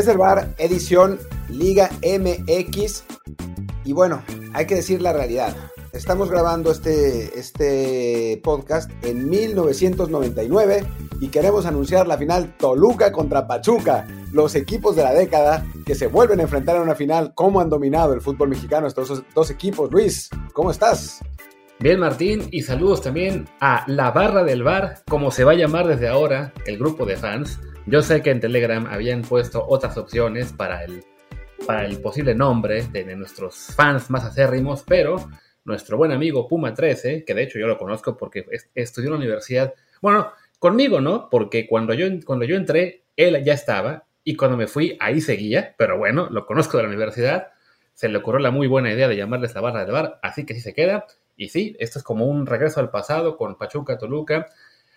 Desde edición Liga MX. Y bueno, hay que decir la realidad. Estamos grabando este, este podcast en 1999 y queremos anunciar la final Toluca contra Pachuca, los equipos de la década que se vuelven a enfrentar en una final. ¿Cómo han dominado el fútbol mexicano estos dos equipos? Luis, ¿cómo estás? Bien, Martín, y saludos también a la barra del bar, como se va a llamar desde ahora el grupo de fans. Yo sé que en Telegram habían puesto otras opciones para el, para el posible nombre de, nuestros fans más acérrimos, pero nuestro buen amigo Puma 13, que de hecho yo lo conozco porque estudió en la universidad, bueno, conmigo no, porque cuando yo, cuando yo entré, él ya estaba, y cuando me fui, ahí seguía, pero bueno, lo conozco de la universidad, se le ocurrió la muy buena idea de llamarles la barra del bar, así que sí se queda. Y sí, esto es como un regreso al pasado con Pachuca, Toluca,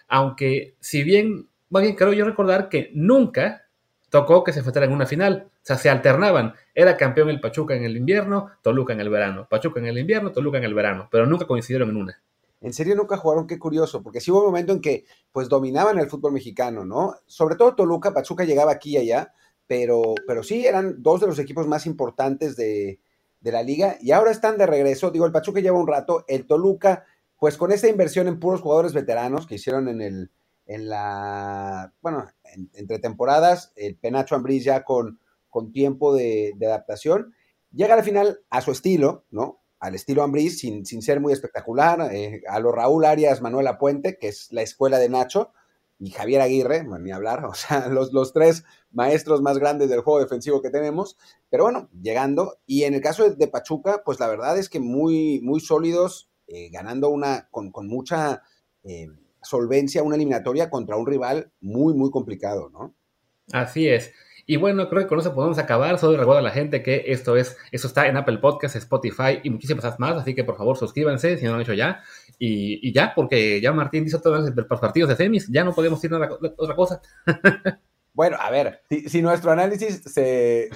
aunque si bien, más bien creo yo recordar que nunca tocó que se fuera en una final, o sea, se alternaban, era campeón el Pachuca en el invierno, Toluca en el verano, Pachuca en el invierno, Toluca en el verano, pero nunca coincidieron en una. En serio nunca jugaron, qué curioso, porque sí hubo un momento en que pues dominaban el fútbol mexicano, ¿no? Sobre todo Toluca, Pachuca llegaba aquí y allá, pero, pero sí eran dos de los equipos más importantes de, de la liga y ahora están de regreso. Digo, el Pachuca lleva un rato, el Toluca, pues con esta inversión en puros jugadores veteranos que hicieron en el, en la, bueno, entre temporadas, el Penacho Ambriz ya con, con tiempo de, adaptación, llega al final a su estilo, ¿no? Al estilo Ambriz, sin, sin ser muy espectacular, eh, a lo Raúl Arias, Manuela Puente, que es la escuela de Nacho, y Javier Aguirre, ni hablar, o sea, los, los tres maestros más grandes del juego defensivo que tenemos, pero bueno, llegando, y en el caso de, Pachuca, pues la verdad es que muy, muy sólidos, eh, ganando una, con, mucha eh, solvencia, una eliminatoria contra un rival muy, muy complicado, ¿no? Así es. Y bueno, creo que con eso podemos acabar. Solo recuerdo a la gente que esto es, esto está en Apple Podcasts, Spotify y muchísimas más. Así que por favor suscríbanse si no lo han hecho ya. Y, ya, porque ya Martín hizo todos los partidos de semis, ya no podemos ir a otra cosa. Bueno, a ver, si, nuestro análisis se,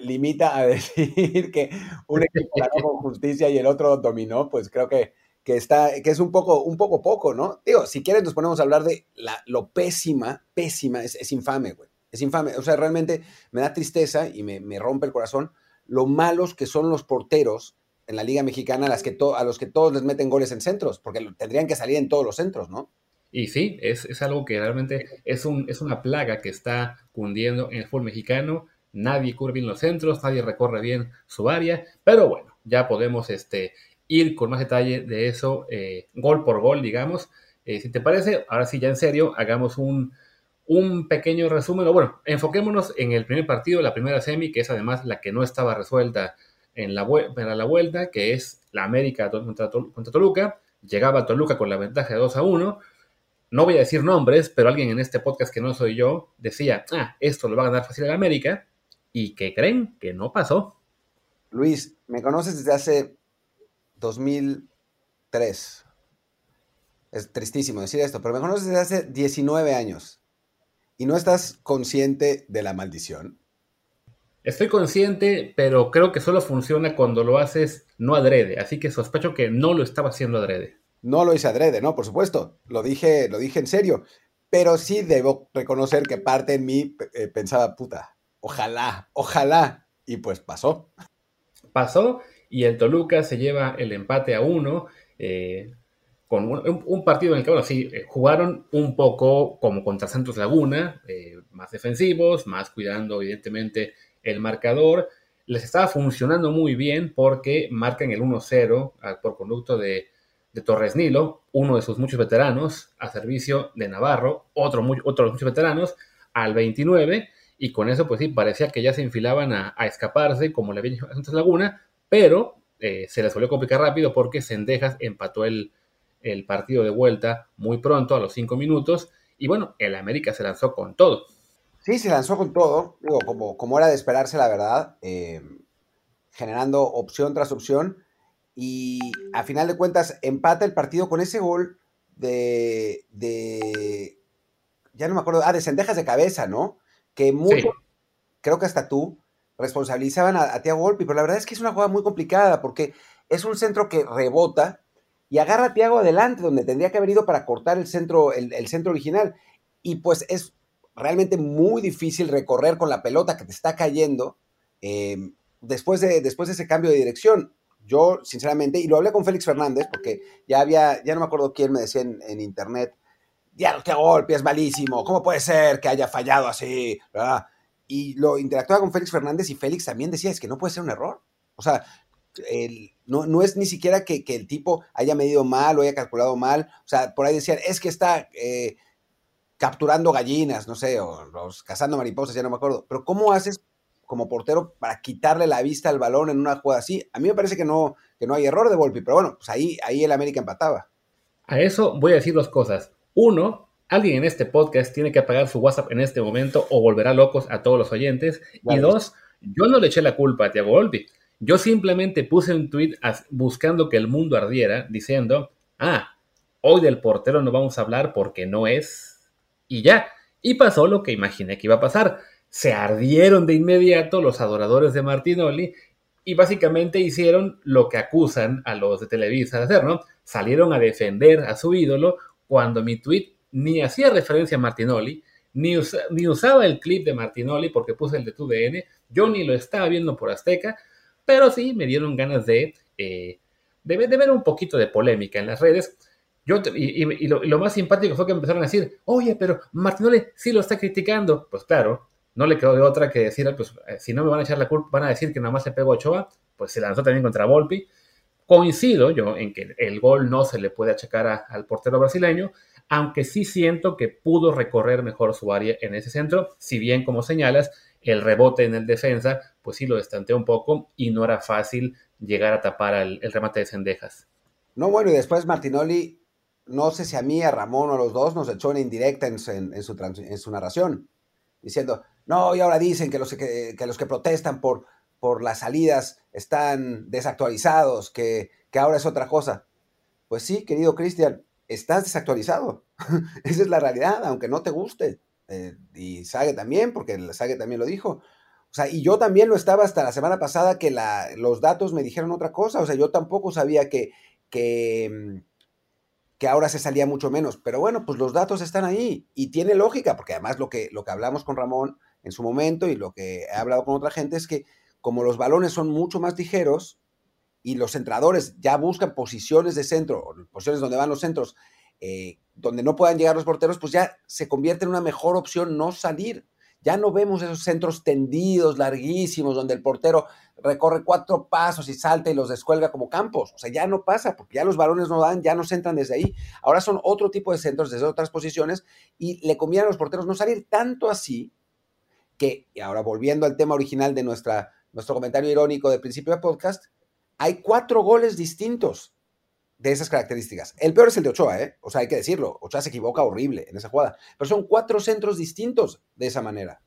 limita a decir que un equipo ganó con justicia y el otro dominó, pues creo que, que, está, que es un poco, un poco poco, ¿no? Digo, si quieres nos ponemos a hablar de la, lo pésima, pésima, es, es infame, güey. Es infame. O sea, realmente me da tristeza y me, me, rompe el corazón lo malos que son los porteros en la Liga Mexicana a, las que a los que todos les meten goles en centros, porque tendrían que salir en todos los centros, ¿no? Y sí, es, es, algo que realmente es, un, es una plaga que está cundiendo en el fútbol mexicano. Nadie cubre bien los centros, nadie recorre bien su área, pero bueno, ya podemos este, ir con más detalle de eso, eh, gol por gol, digamos. Eh, si te parece, ahora sí, ya en serio, hagamos un, un pequeño resumen. Bueno, enfoquémonos en el primer partido, la primera semi, que es además la que no estaba resuelta en la, para la vuelta, que es la América contra, contra Toluca. Llegaba Toluca con la ventaja de 2 a 1 no voy a decir nombres, pero alguien en este podcast que no soy yo decía, ah, esto lo va a ganar fácil el América, y que creen que no pasó. Luis, me conoces desde hace 2003. Es tristísimo decir esto, pero me conoces desde hace 19 años y no estás consciente de la maldición. Estoy consciente, pero creo que solo funciona cuando lo haces no adrede, así que sospecho que no lo estaba haciendo adrede. No lo hice adrede, no, por supuesto. Lo dije, lo dije en serio. Pero sí debo reconocer que parte en mí eh, pensaba, puta, ojalá, ojalá. Y pues pasó. Pasó y el Toluca se lleva el empate a uno. Eh, con un, partido en el que, bueno, sí, eh, jugaron un poco como contra Santos Laguna, más defensivos, más cuidando evidentemente el marcador. Les estaba funcionando muy bien porque marcan el 1-0 ah, por conducto de de Torres Nilo, uno de sus muchos veteranos, a servicio de Navarro, otro, muy, otros muchos veteranos, al 29, y con eso, pues sí, parecía que ya se enfilaban a, escaparse, como le había dicho a Santos Laguna, pero eh, se les volvió a complicar rápido porque Sendejas empató el, el partido de vuelta muy pronto, a los 5 minutos, y bueno, el América se lanzó con todo. Sí, se lanzó con todo, digo, como, como era de esperarse, la verdad, eh, generando opción tras opción y a final de cuentas empata el partido con ese gol de, de ya no me acuerdo, ah, de Sendejas de cabeza, ¿no? Que mucho, creo que hasta tú, responsabilizaban a, a Tiago Golpi, pero la verdad es que es una jugada muy complicada porque es un centro que rebota y agarra a Tiago adelante, donde tendría que haber ido para cortar el centro, el, centro original. Y pues es realmente muy difícil recorrer con la pelota que te está cayendo eh, después, de, después de ese cambio de dirección. Yo, sinceramente, y lo hablé con Félix Fernández, porque ya había, ya no me acuerdo quién me decía en, internet, ya que golpe es malísimo, ¿cómo puede ser que haya fallado así? Y lo interactuaba con Félix Fernández y Félix también decía, es que no puede ser un error. O sea, no, es ni siquiera que, el tipo haya medido mal o haya calculado mal. O sea, por ahí decían, es que está eh, capturando gallinas, no sé, o los cazando mariposas, ya no me acuerdo. Pero ¿cómo haces como portero para quitarle la vista al balón en una jugada así? A mí me parece que no, que no hay error de Volpi, pero bueno, pues ahí, ahí el América empataba. A eso voy a decir dos cosas. Uno, alguien en este podcast tiene que apagar su WhatsApp en este momento o volverá locos a todos los oyentes. y dos, yo no le eché la culpa a Thiago Volpi. Yo simplemente puse un tweet buscando que el mundo ardiera, diciendo, ah, hoy del portero no vamos a hablar porque no es. Y ya. Y pasó lo que imaginé que iba a pasar. Se ardieron de inmediato los adoradores de Martinoli y básicamente hicieron lo que acusan a los de Televisa de hacer, ¿no? Salieron a defender a su ídolo cuando mi tweet ni hacía referencia a Martinoli, ni, ni usaba el clip de Martinoli porque puse el de TUDN, yo ni lo estaba viendo por Azteca, pero sí me dieron ganas de, eh, de, ver un poquito de polémica en las redes. Yo, y, lo, más simpático fue que empezaron a decir, oye, pero Martinoli sí lo está criticando. Pues claro, no le quedó de otra que decir, pues eh, si no me van a echar la culpa, van a decir que nada más se pegó a Ochoa, pues se lanzó también contra Volpi. Coincido yo en que el gol no se le puede achacar al portero brasileño, aunque sí siento que pudo recorrer mejor su área en ese centro, si bien como señalas, el rebote en el defensa, pues sí lo destanteó un poco y no era fácil llegar a tapar el, remate de Cendejas. No, bueno, y después Martinoli, no sé si a mí, a Ramón o a los dos, nos echó una indirecta en, su, narración, diciendo, no, y ahora dicen que los que, protestan por, las salidas están desactualizados, que ahora es otra cosa. Pues sí, querido Cristian, estás desactualizado. Esa es la realidad, aunque no te guste. Eh, y Sage también, porque Sage también lo dijo. O sea, y yo también lo estaba hasta la semana pasada que la, los datos me dijeron otra cosa. O sea, yo tampoco sabía que, que, mm, que ahora se salía mucho menos. Pero bueno, pues los datos están ahí y tiene lógica, porque además lo que, lo que hablamos con Ramón en su momento y lo que he hablado con otra gente es que como los balones son mucho más ligeros y los centradores ya buscan posiciones de centro, posiciones donde van los centros eh, donde no puedan llegar los porteros, pues ya se convierte en una mejor opción no salir. Ya no vemos esos centros tendidos, larguísimos, donde el portero recorre cuatro pasos y salta y los descuelga como campos. O sea, ya no pasa, porque ya los balones no dan, ya no se entran desde ahí. Ahora son otro tipo de centros desde otras posiciones y le conviene a los porteros no salir tanto así que, y ahora volviendo al tema original de nuestra, nuestro comentario irónico de principio de podcast, hay cuatro goles distintos de esas características. El peor es el de Ochoa, ¿eh? O sea, hay que decirlo. Ochoa se equivoca horrible en esa jugada. Pero son cuatro centros distintos de esa manera.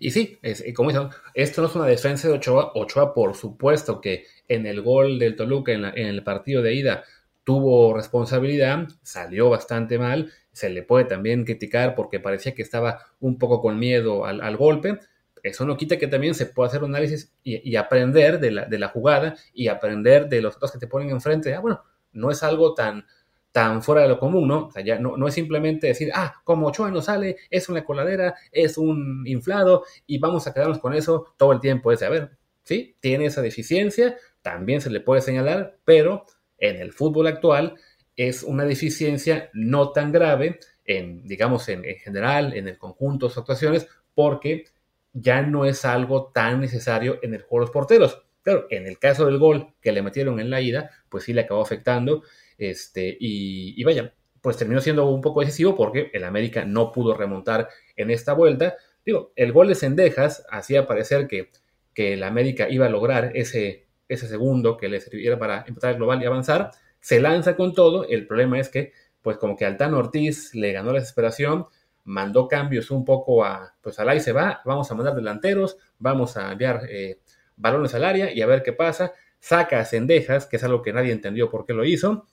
Y sí, como dicen, esto no es una defensa de Ochoa. Ochoa, por supuesto que en el gol del Toluca, en, el partido de ida, tuvo responsabilidad, salió bastante mal. Se le puede también criticar porque parecía que estaba un poco con miedo al, golpe. Eso no quita que también se pueda hacer un análisis y, aprender de la, de la, jugada y aprender de los otros que te ponen enfrente. Ah, bueno, no es algo tan, tan fuera de lo común, ¿no? O sea, ya no, no es simplemente decir, ah, como Ochoa no sale, es una coladera, es un inflado y vamos a quedarnos con eso todo el tiempo. Es, a ver, sí, tiene esa deficiencia, también se le puede señalar, pero en el fútbol actual es una deficiencia no tan grave, en, digamos, en, en general, en el conjunto de sus actuaciones, porque ya no es algo tan necesario en el juego de los porteros. Claro, en el caso del gol que le metieron en la ida, pues sí le acabó afectando. Este, y, vaya, pues terminó siendo un poco decisivo porque el América no pudo remontar en esta vuelta. Digo, el gol de Sendejas hacía parecer que, que el América iba a lograr ese, ese segundo que le serviera para empatar el global y avanzar. Se lanza con todo. El problema es que, pues como que Altán Ortiz le ganó la desesperación, mandó cambios un poco a, pues al ahí se va, vamos a mandar delanteros, vamos a enviar eh, balones al área y a ver qué pasa. Saca a Cendejas, que es algo que nadie entendió por qué lo hizo.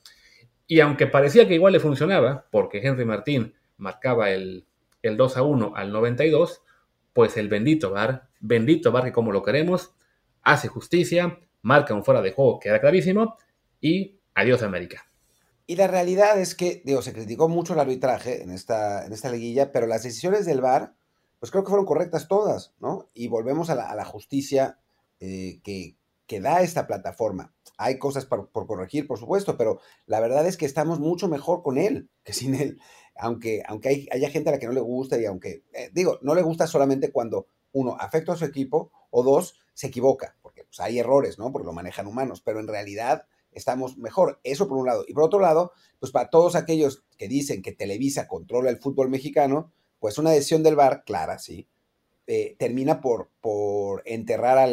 Y aunque parecía que igual le funcionaba, porque Henry Martín marcaba el, 2 a 1 al 92, pues el bendito Bar, bendito Bar que como lo queremos, hace justicia, marca un fuera de juego que era clarísimo y adiós América. Y la realidad es que, digo, se criticó mucho el arbitraje en esta, en esta liguilla, pero las decisiones del VAR, pues creo que fueron correctas todas, ¿no? Y volvemos a la, justicia eh, que, que, da esta plataforma. Hay cosas por, corregir, por supuesto, pero la verdad es que estamos mucho mejor con él que sin él. Aunque, aunque hay, haya gente a la que no le gusta y aunque, eh, digo, no le gusta solamente cuando, uno, afecta a su equipo o dos, se equivoca, porque pues, hay errores, ¿no? Porque lo manejan humanos, pero en realidad estamos mejor. Eso por un lado. Y por otro lado, pues para todos aquellos que dicen que Televisa controla el fútbol mexicano, pues una decisión del VAR, clara, sí, eh, termina por, por enterrar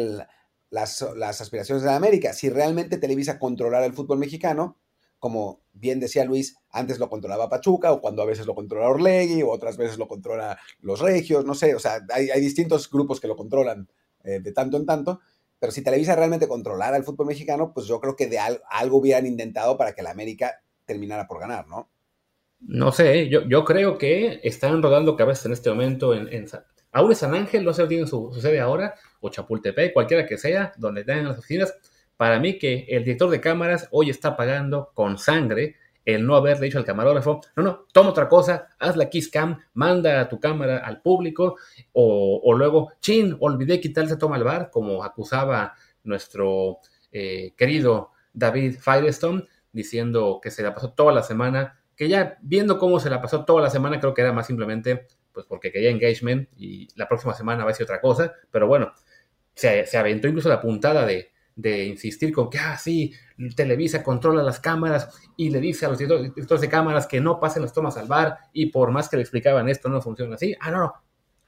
las, las, aspiraciones de la América. Si realmente Televisa controlara el fútbol mexicano, como bien decía Luis, antes lo controlaba Pachuca, o cuando a veces lo controla Orlegui, o otras veces lo controla los Regios, no sé, o sea, hay, hay distintos grupos que lo controlan eh, de tanto en tanto, pero si Televisa realmente controlara el fútbol mexicano, pues yo creo que de algo hubieran intentado para que la América terminara por ganar, ¿no? No sé, yo, yo creo que están rodando cabezas en este momento en, en aún San Ángel, no sé si tiene su, sede ahora, o Chapultepec, cualquiera que sea, donde tengan las oficinas. Para mí que el director de cámaras hoy está pagando con sangre el no haber dicho al camarógrafo, no, no, toma otra cosa, haz la Kiss Cam, manda tu cámara al público, o, luego, chin, olvidé quitarse toma el bar, como acusaba nuestro eh, querido David Firestone, diciendo que se la pasó toda la semana, que ya viendo cómo se la pasó toda la semana, creo que era más simplemente, pues porque quería engagement y la próxima semana va a ser otra cosa, pero bueno, se, se aventó incluso la puntada de, de insistir con que, ah, sí, Televisa controla las cámaras y le dice a los directores de cámaras que no pasen las tomas al bar y por más que le explicaban esto no funciona así. Ah, no, no,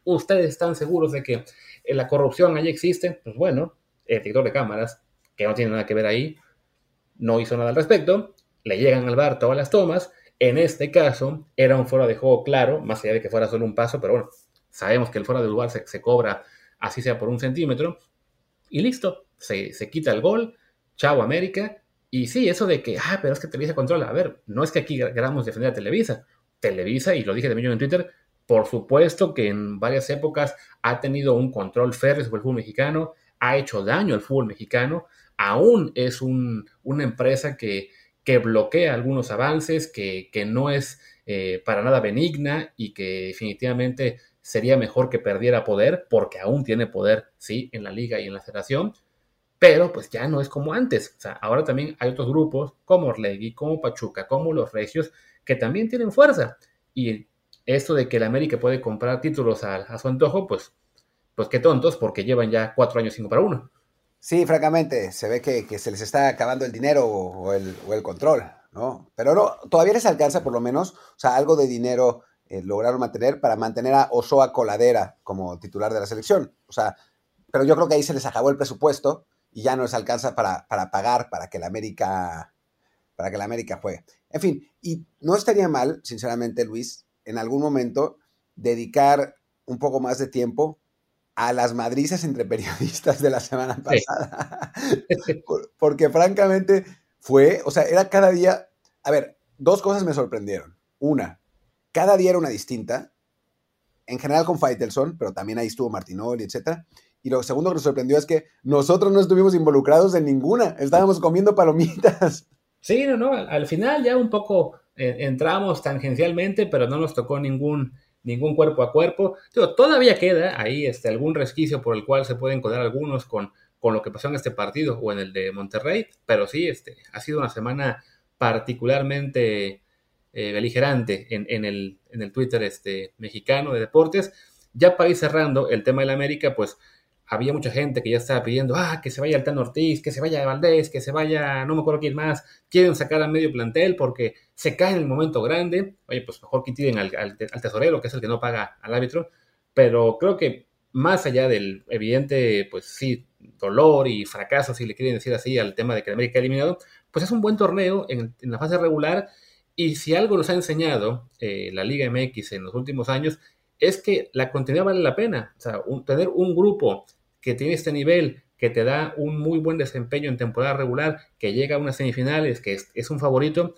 ustedes están seguros de que eh, la corrupción ahí existe. Pues bueno, el director de cámaras, que no tiene nada que ver ahí, no hizo nada al respecto, le llegan al bar todas las tomas. En este caso, era un fuera de juego claro, más allá de que fuera solo un paso, pero bueno, sabemos que el fuera de lugar se, se cobra así sea por un centímetro, y listo, se, quita el gol, chao América. Y sí, eso de que, ah, pero es que Televisa controla. A ver, no es que aquí queramos defender a Televisa. Televisa, y lo dije de millón en Twitter, por supuesto que en varias épocas ha tenido un control férreo sobre el fútbol mexicano, ha hecho daño al fútbol mexicano, aún es una empresa que, que, bloquea algunos avances, que, que no es eh, para nada benigna y que definitivamente sería mejor que perdiera poder, porque aún tiene poder, sí, en la liga y en la federación, pero pues ya no es como antes. O sea, ahora también hay otros grupos como Orlegui, como Pachuca, como los Regios, que también tienen fuerza. Y esto de que el América puede comprar títulos a, su antojo, pues, pues qué tontos, porque llevan ya cuatro años sin comprar uno. Sí, francamente, se ve que, se les está acabando el dinero o, el, control, ¿no? Pero no, todavía les alcanza por lo menos, o sea, algo de dinero eh, lograron mantener para mantener a Osoa Coladera como titular de la selección. O sea, pero yo creo que ahí se les acabó el presupuesto y ya no les alcanza para, pagar para que la América para que la América juegue. En fin, y no estaría mal, sinceramente, Luis, en algún momento dedicar un poco más de tiempo a las madrizas entre periodistas de la semana pasada. Porque francamente fue, o sea, era cada día, a ver, dos cosas me sorprendieron. Una, cada día era una distinta, en general con Faitelson, pero también ahí estuvo Martinoli, etcétera. Y lo segundo que nos sorprendió es que nosotros no estuvimos involucrados en ninguna, estábamos comiendo palomitas. Sí, no, no, al final ya un poco eh, entramos tangencialmente, pero no nos tocó ningún, ningún cuerpo a cuerpo. todavía queda ahí este, algún resquicio por el cual se pueden colar algunos con, con lo que pasó en este partido o en el de Monterrey, pero sí, este, ha sido una semana particularmente eh, beligerante en, en, el, en el Twitter este, mexicano de deportes. Ya para ir cerrando el tema del América, pues había mucha gente que ya estaba pidiendo, ah, que se vaya Altano Ortiz, que se vaya Valdés, que se vaya, no me acuerdo quién más, quieren sacar a medio plantel porque se cae en el momento grande, oye, pues mejor que tiren al, tesorero, que es el que no paga al árbitro, pero creo que más allá del evidente, pues sí, dolor y fracaso, si le quieren decir así, al tema de que América ha eliminado, pues es un buen torneo en, la fase regular y si algo nos ha enseñado eh, la Liga MX en los últimos años, es que la continuidad vale la pena. O sea, tener un grupo que tiene este nivel, que te da un muy buen desempeño en temporada regular, que llega a unas semifinales, que es, un favorito,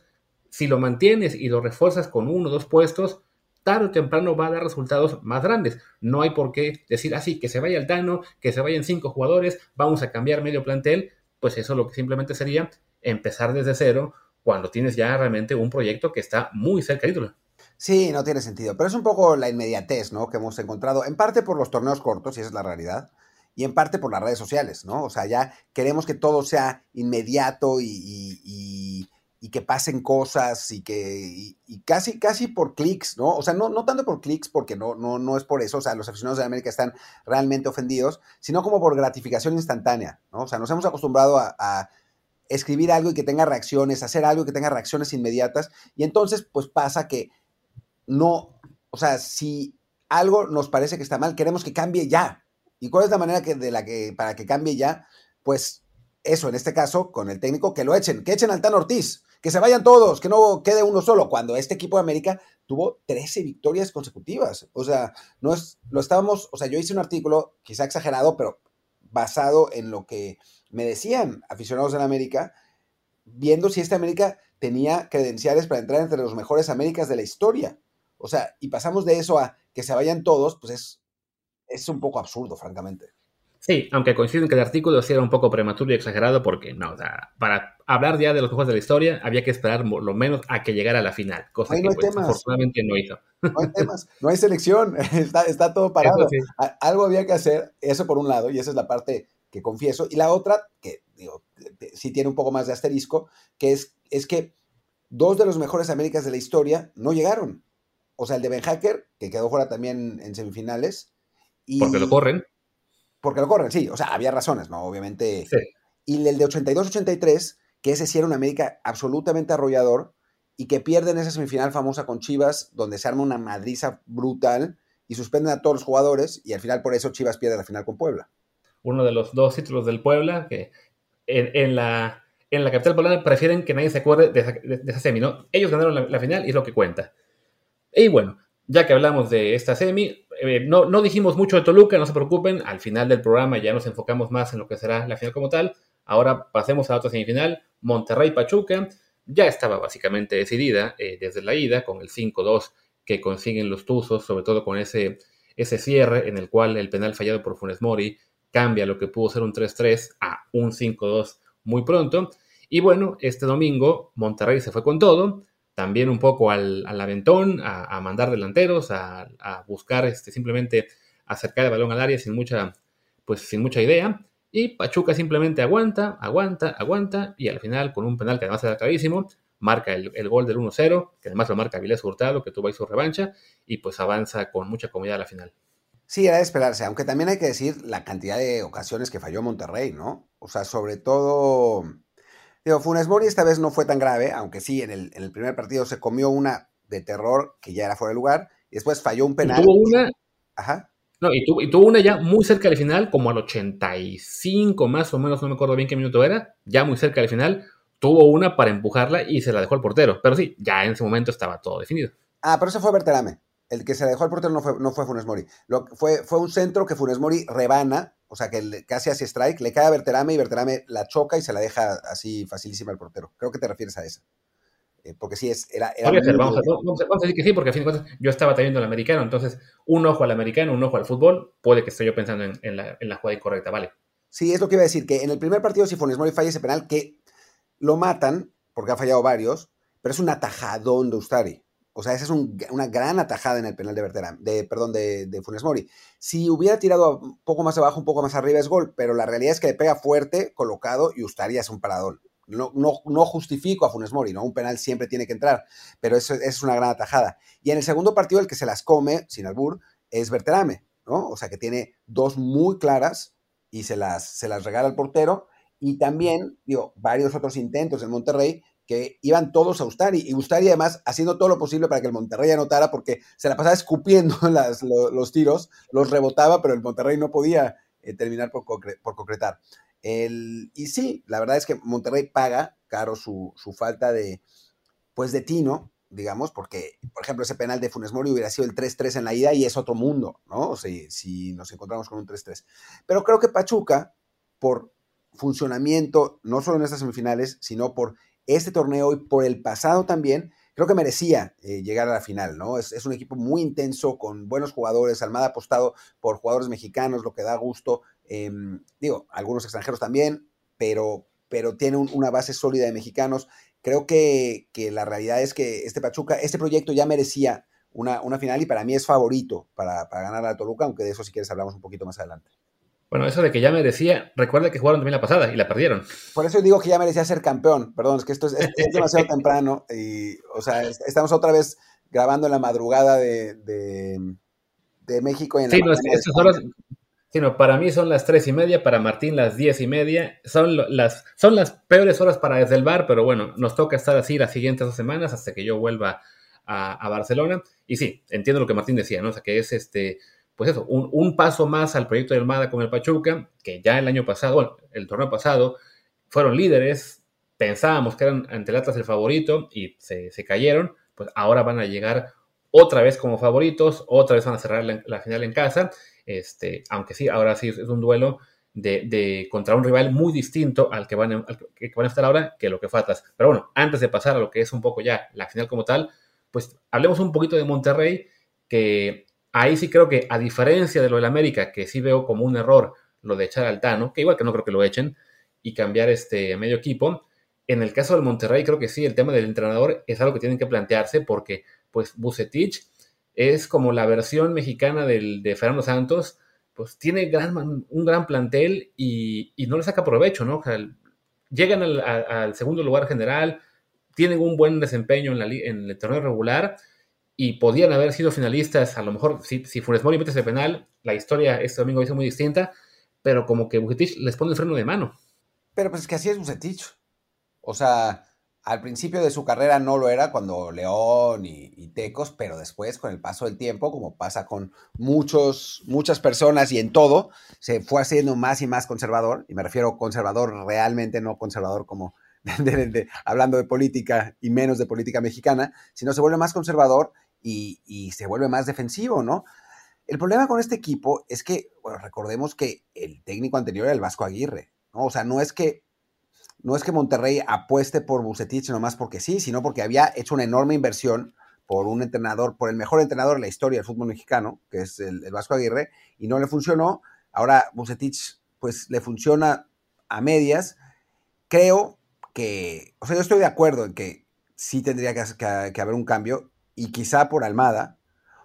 si lo mantienes y lo refuerzas con uno o dos puestos, tarde o temprano va a dar resultados más grandes. No hay por qué decir así, ah, que se vaya el Tano, que se vayan cinco jugadores, vamos a cambiar medio plantel, pues eso lo que simplemente sería empezar desde cero cuando tienes ya realmente un proyecto que está muy cerca título. Sí, no tiene sentido, pero es un poco la inmediatez, ¿no? Que hemos encontrado, en parte por los torneos cortos, y esa es la realidad, y en parte por las redes sociales, ¿no? O sea, ya queremos que todo sea inmediato y, que pasen cosas y que y, casi, casi por clics, ¿no? O sea, no, no tanto por clics, porque no, no, no es por eso, o sea, los aficionados de América están realmente ofendidos, sino como por gratificación instantánea, ¿no? O sea, nos hemos acostumbrado a escribir algo y que tenga reacciones, hacer algo y que tenga reacciones inmediatas, y entonces, pues pasa que no, o sea, si algo nos parece que está mal, queremos que cambie ya. ¿Y cuál es la manera que, de la que, para que cambie ya? Pues eso, en este caso, con el técnico, que lo echen, que echen al Tan Ortiz, que se vayan todos, que no quede uno solo, cuando este equipo de América tuvo 13 victorias consecutivas. O sea, no es, lo estábamos, o sea, yo hice un artículo, quizá exagerado, pero basado en lo que me decían aficionados en América, viendo si esta América tenía credenciales para entrar entre los mejores Américas de la historia. O sea, y pasamos de eso a que se vayan todos, pues es, es un poco absurdo, francamente. Sí, aunque coinciden que el artículo sí era un poco prematuro y exagerado porque, no, o sea, para hablar ya de los juegos de la historia había que esperar lo menos a que llegara a la final, cosa que pues, afortunadamente no hizo. No hay temas, no hay selección, está, todo parado. Algo había que hacer, eso por un lado, y esa es la parte que confieso, y la otra, que digo, sí tiene un poco más de asterisco, que es, es que dos de los mejores Américas de la historia no llegaron o sea, el de Ben Hacker, que quedó fuera también en semifinales. Y, porque lo corren. Porque lo corren, sí. O sea, había razones, ¿no? Obviamente. Sí. Y el de 82-83, que ese sí era un América absolutamente arrollador y que pierden esa semifinal famosa con Chivas, donde se arma una madriza brutal y suspenden a todos los jugadores y al final por eso Chivas pierde la final con Puebla. Uno de los dos títulos del Puebla que en, la, en la capital poblana prefieren que nadie se acuerde de esa, semi, ¿no? Ellos ganaron la, final y es lo que cuenta. Y bueno, ya que hablamos de esta semi, eh, no, no dijimos mucho de Toluca, no se preocupen, al final del programa ya nos enfocamos más en lo que será la final como tal. Ahora pasemos a otra semifinal, Monterrey-Pachuca. Ya estaba básicamente decidida eh, desde la ida con el 5-2 que consiguen los Tuzos, sobre todo con ese, ese cierre en el cual el penal fallado por Funes Mori cambia lo que pudo ser un 3-3 a un 5-2 muy pronto. Y bueno, este domingo Monterrey se fue con todo, también un poco al, aventón, a, mandar delanteros, a, buscar este, simplemente acercar el balón al área sin mucha, pues, sin mucha idea. Y Pachuca simplemente aguanta, aguanta, aguanta, y al final, con un penal que además era clarísimo, marca el, gol del 1-0, que además lo marca Vilés Hurtado, que tuvo ahí su revancha, y pues avanza con mucha comida a la final. Sí, era de esperarse, aunque también hay que decir la cantidad de ocasiones que falló Monterrey, ¿no? O sea, sobre todo Digo, Funes Mori esta vez no fue tan grave, aunque sí, en el, en el primer partido se comió una de terror que ya era fuera de lugar, y después falló un penal. Y tuvo una. Ajá. No, y, tuvo una ya muy cerca del final, como al 85 más o menos, no me acuerdo bien qué minuto era, ya muy cerca del final, tuvo una para empujarla y se la dejó al portero. Pero sí, ya en ese momento estaba todo definido. Ah, pero eso fue Berterame. El que se dejó al portero no fue, no fue Funes Mori. Lo, fue, fue un centro que Funes Mori rebana o sea, que casi hace strike, le cae a Berterame y Berterame la choca y se la deja así facilísima al portero. Creo que te refieres a esa. Eh, porque sí, es, era... vamos, a, decir que sí, porque a fin de cuentas yo estaba teniendo el americano, entonces un ojo al americano, un ojo al fútbol, puede que esté yo pensando en, la, en, la, jugada incorrecta, ¿vale? Sí, es lo que iba a decir, que en el primer partido si Funes Mori falla ese penal, que lo matan, porque ha fallado varios, pero es un atajadón de Ustari. O sea, esa es una gran atajada en el penal de Berterame, de, perdón, de, Funes Mori. Si hubiera tirado un poco más abajo, un poco más arriba es gol, pero la realidad es que le pega fuerte, colocado y Ustari es un paradón. No, no, no, justifico a Funes Mori, ¿no? Un penal siempre tiene que entrar, pero eso, es una gran atajada. Y en el segundo partido, el que se las come, sin albur, es Berterame, ¿no? O sea, que tiene dos muy claras y se las, se las regala al portero. Y también, digo, varios otros intentos en Monterrey que iban todos a Ustari, y Ustari además haciendo todo lo posible para que el Monterrey anotara, porque se la pasaba escupiendo los, tiros, los rebotaba, pero el Monterrey no podía eh, terminar por, concretar. El, y sí, la verdad es que Monterrey paga caro su, falta de, pues de tino, digamos, porque, por ejemplo, ese penal de Funes Mori hubiera sido el 3-3 en la ida y es otro mundo, ¿no? O sea, si nos encontramos con un 3-3. Pero creo que Pachuca, por funcionamiento, no solo en estas semifinales, sino por este torneo y por el pasado también, creo que merecía eh, llegar a la final, ¿no? Es, un equipo muy intenso, con buenos jugadores, Almada apostado por jugadores mexicanos, lo que da gusto, em, digo, algunos extranjeros también, pero, pero tiene una base sólida de mexicanos. creo que, la realidad es que este Pachuca, este proyecto ya merecía una, una final y para mí es favorito para, para ganar a Toluca, aunque de eso si quieres hablamos un poquito más adelante. Bueno, eso de que ya merecía, recuerda que jugaron también la pasada y la perdieron. Por eso digo que ya merecía ser campeón. Perdón, es que esto es, demasiado temprano. Y, o sea, estamos otra vez grabando en la madrugada de, de, México. Y en sí, no, horas, sino para mí son las tres y media, para Martín las diez y media. Son las, son las peores horas para desde el bar, pero bueno, nos toca estar así las siguientes dos semanas hasta que yo vuelva a, a Barcelona. Y sí, entiendo lo que Martín decía, ¿no? O sea, que es este pues eso, un, paso más al proyecto de Almada con el Pachuca, que ya el año pasado, el torneo pasado, fueron líderes, pensábamos que eran ante el el favorito y se, cayeron, pues ahora van a llegar otra vez como favoritos, otra vez van a cerrar la, final en casa, este, aunque sí, ahora sí es un duelo de, contra un rival muy distinto al que, van a, que van a estar ahora que lo que fue. Pero bueno, antes de pasar a lo que es un poco ya la final como tal, pues hablemos un poquito de Monterrey, que Ahí sí creo que, a diferencia de lo del América, que sí veo como un error lo de echar al Tano, que igual que no creo que lo echen, y cambiar este medio equipo, en el caso del Monterrey creo que sí, el tema del entrenador es algo que tienen que plantearse porque, pues, Bucetich es como la versión mexicana del, de Fernando Santos, pues tiene gran, un gran plantel y, no le saca provecho, ¿no? llegan al, segundo lugar general, tienen un buen desempeño en, la, en el torneo regular, y podían haber sido finalistas, a lo mejor si, si Funes Mori mete ese penal, la historia este domingo hizo muy distinta, pero como que Bucetich les pone el freno de mano. Pero pues es que así es Bucetich. O sea, al principio de su carrera no lo era cuando León y, Tecos, pero después con el paso del tiempo, como pasa con muchos, muchas personas y en todo, se fue haciendo más y más conservador, y me refiero conservador realmente, no conservador como hablando de política y menos de política mexicana, sino se vuelve más conservador y, se vuelve más defensivo, ¿no? El problema con este equipo es que, bueno, recordemos que el técnico anterior era el Vasco Aguirre, ¿no? O sea, no es que, no es que Monterrey apueste por Bucetich nomás porque sí, sino porque había hecho una enorme inversión por un entrenador, por el mejor entrenador de la historia del fútbol mexicano, que es el, Vasco Aguirre, y no le funcionó. Ahora Bucetich, pues le funciona a medias. Creo que, o sea, yo estoy de acuerdo en que sí tendría que haber un cambio y quizá por Almada.